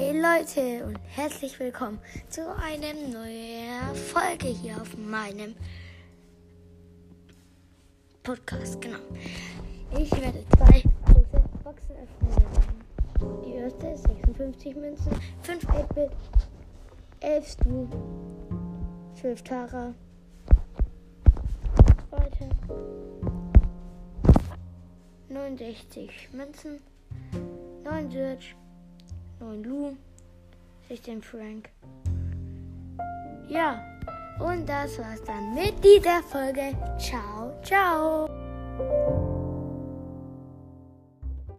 Leute und herzlich willkommen zu einer neuen Folge hier auf meinem Podcast. Genau. Ich werde zwei große Boxen öffnen. Die erste ist 56 Münzen, 5 8-Bit, 11 Stu, 12 Tara. Zweite 69 Münzen, 9 Search, 9 Lu, 16 Frank. Ja, und das war's dann mit dieser Folge. Ciao, ciao.